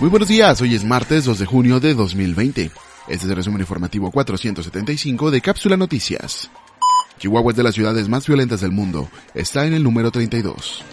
Muy buenos días, hoy es martes 2 de junio de 2020. Este es el resumen informativo 475 de Cápsula Noticias. Chihuahua es de las ciudades más violentas del mundo, está en el número 32.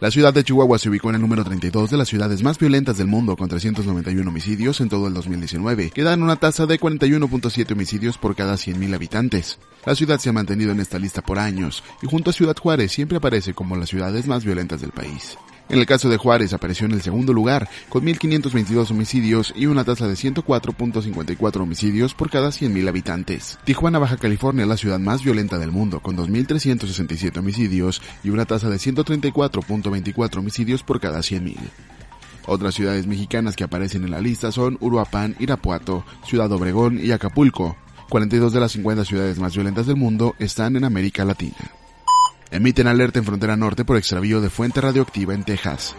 La ciudad de Chihuahua se ubicó en el número 32 de las ciudades más violentas del mundo con 391 homicidios en todo el 2019, que dan una tasa de 41.7 homicidios por cada 100.000 habitantes. La ciudad se ha mantenido en esta lista por años y junto a Ciudad Juárez siempre aparece como las ciudades más violentas del país. En el caso de Juárez apareció en el segundo lugar, con 1.522 homicidios y una tasa de 104.54 homicidios por cada 100.000 habitantes. Tijuana, Baja California, la ciudad más violenta del mundo, con 2.367 homicidios y una tasa de 134.24 homicidios por cada 100.000. Otras ciudades mexicanas que aparecen en la lista son Uruapan, Irapuato, Ciudad Obregón y Acapulco. 42 de las 50 ciudades más violentas del mundo están en América Latina. Emiten alerta en frontera norte por extravío de fuente radioactiva en Texas.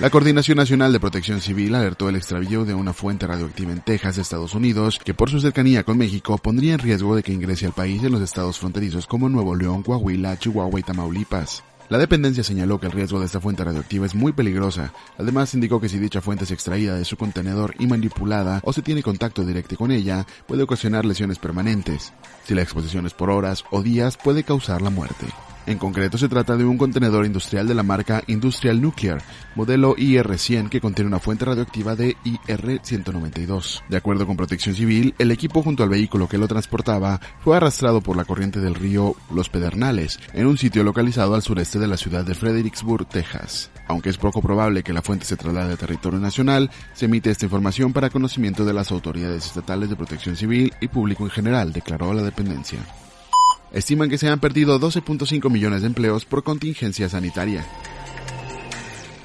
La Coordinación Nacional de Protección Civil alertó el extravío de una fuente radioactiva en Texas, Estados Unidos, que por su cercanía con México pondría en riesgo de que ingrese al país en los estados fronterizos como Nuevo León, Coahuila, Chihuahua y Tamaulipas. La dependencia señaló que el riesgo de esta fuente radioactiva es muy peligrosa. Además, indicó que si dicha fuente es extraída de su contenedor y manipulada o se tiene contacto directo con ella, puede ocasionar lesiones permanentes. Si la exposición es por horas o días, puede causar la muerte. En concreto se trata de un contenedor industrial de la marca Industrial Nuclear, modelo IR-100 que contiene una fuente radioactiva de IR-192. De acuerdo con Protección Civil, el equipo junto al vehículo que lo transportaba fue arrastrado por la corriente del río Los Pedernales, en un sitio localizado al sureste de la ciudad de Fredericksburg, Texas. Aunque es poco probable que la fuente se traslade a territorio nacional, se emite esta información para conocimiento de las autoridades estatales de protección civil y público en general, declaró la dependencia estiman que se han perdido 12.5 millones de empleos por contingencia sanitaria.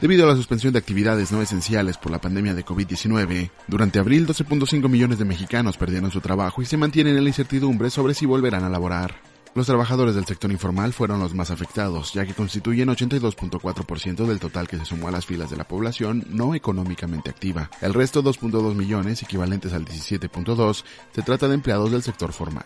Debido a la suspensión de actividades no esenciales por la pandemia de COVID-19, durante abril 12.5 millones de mexicanos perdieron su trabajo y se mantienen en la incertidumbre sobre si volverán a laborar. Los trabajadores del sector informal fueron los más afectados, ya que constituyen 82.4% del total que se sumó a las filas de la población no económicamente activa. El resto, 2.2 millones, equivalentes al 17.2, se trata de empleados del sector formal.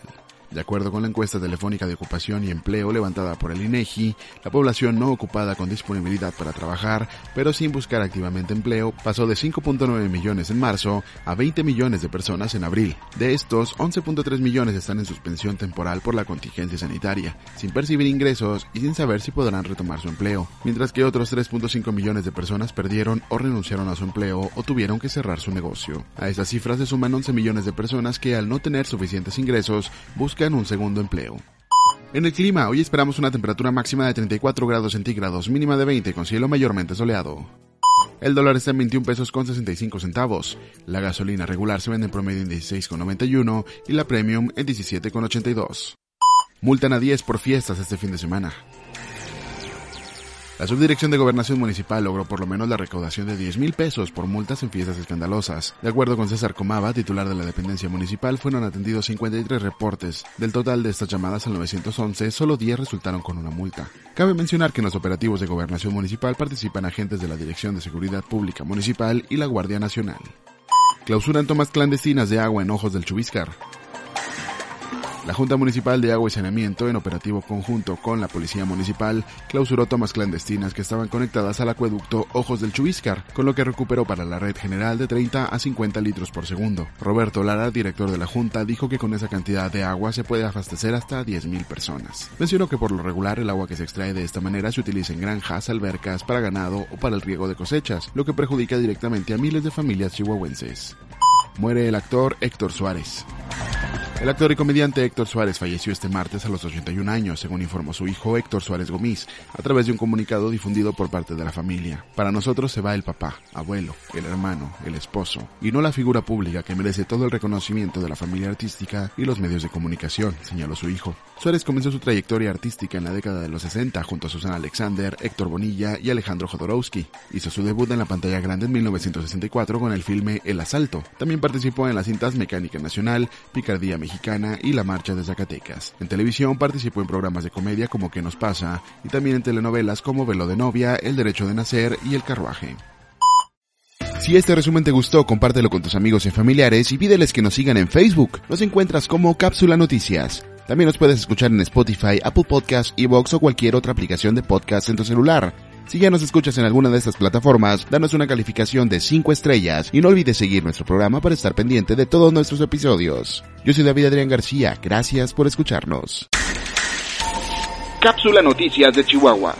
De acuerdo con la encuesta telefónica de ocupación y empleo levantada por el INEGI, la población no ocupada con disponibilidad para trabajar, pero sin buscar activamente empleo, pasó de 5.9 millones en marzo a 20 millones de personas en abril. De estos, 11.3 millones están en suspensión temporal por la contingencia sanitaria, sin percibir ingresos y sin saber si podrán retomar su empleo, mientras que otros 3.5 millones de personas perdieron o renunciaron a su empleo o tuvieron que cerrar su negocio. A estas cifras se suman 11 millones de personas que al no tener suficientes ingresos buscan buscan un segundo empleo. En el clima, hoy esperamos una temperatura máxima de 34 grados centígrados, mínima de 20 con cielo mayormente soleado. El dólar está en 21 pesos con 65 centavos. La gasolina regular se vende en promedio en 16,91 y la premium en 17,82. Multan a 10 por fiestas este fin de semana. La Subdirección de Gobernación Municipal logró por lo menos la recaudación de 10 mil pesos por multas en fiestas escandalosas. De acuerdo con César Comava, titular de la dependencia municipal, fueron atendidos 53 reportes. Del total de estas llamadas al 911, solo 10 resultaron con una multa. Cabe mencionar que en los operativos de Gobernación Municipal participan agentes de la Dirección de Seguridad Pública Municipal y la Guardia Nacional. Clausuran tomas clandestinas de agua en Ojos del Chubiscar. La Junta Municipal de Agua y Saneamiento, en operativo conjunto con la Policía Municipal, clausuró tomas clandestinas que estaban conectadas al acueducto Ojos del Chubiscar, con lo que recuperó para la red general de 30 a 50 litros por segundo. Roberto Lara, director de la Junta, dijo que con esa cantidad de agua se puede abastecer hasta 10.000 personas. Mencionó que por lo regular el agua que se extrae de esta manera se utiliza en granjas, albercas, para ganado o para el riego de cosechas, lo que perjudica directamente a miles de familias chihuahuenses. Muere el actor Héctor Suárez. El actor y comediante Héctor Suárez falleció este martes a los 81 años, según informó su hijo Héctor Suárez Gómez, a través de un comunicado difundido por parte de la familia. Para nosotros se va el papá, abuelo, el hermano, el esposo, y no la figura pública que merece todo el reconocimiento de la familia artística y los medios de comunicación, señaló su hijo. Suárez comenzó su trayectoria artística en la década de los 60 junto a Susana Alexander, Héctor Bonilla y Alejandro Jodorowsky. Hizo su debut en la pantalla grande en 1964 con el filme El Asalto. También participó en las cintas Mecánica Nacional, Picardía Mexicana y La Marcha de Zacatecas. En televisión participó en programas de comedia como ¿Qué nos pasa? y también en telenovelas como Velo de novia, El derecho de nacer y El carruaje. Si este resumen te gustó, compártelo con tus amigos y familiares y pídeles que nos sigan en Facebook. Nos encuentras como Cápsula Noticias. También nos puedes escuchar en Spotify, Apple Podcasts, Evox o cualquier otra aplicación de podcast en tu celular. Si ya nos escuchas en alguna de estas plataformas, danos una calificación de 5 estrellas y no olvides seguir nuestro programa para estar pendiente de todos nuestros episodios. Yo soy David Adrián García, gracias por escucharnos. Cápsula Noticias de Chihuahua.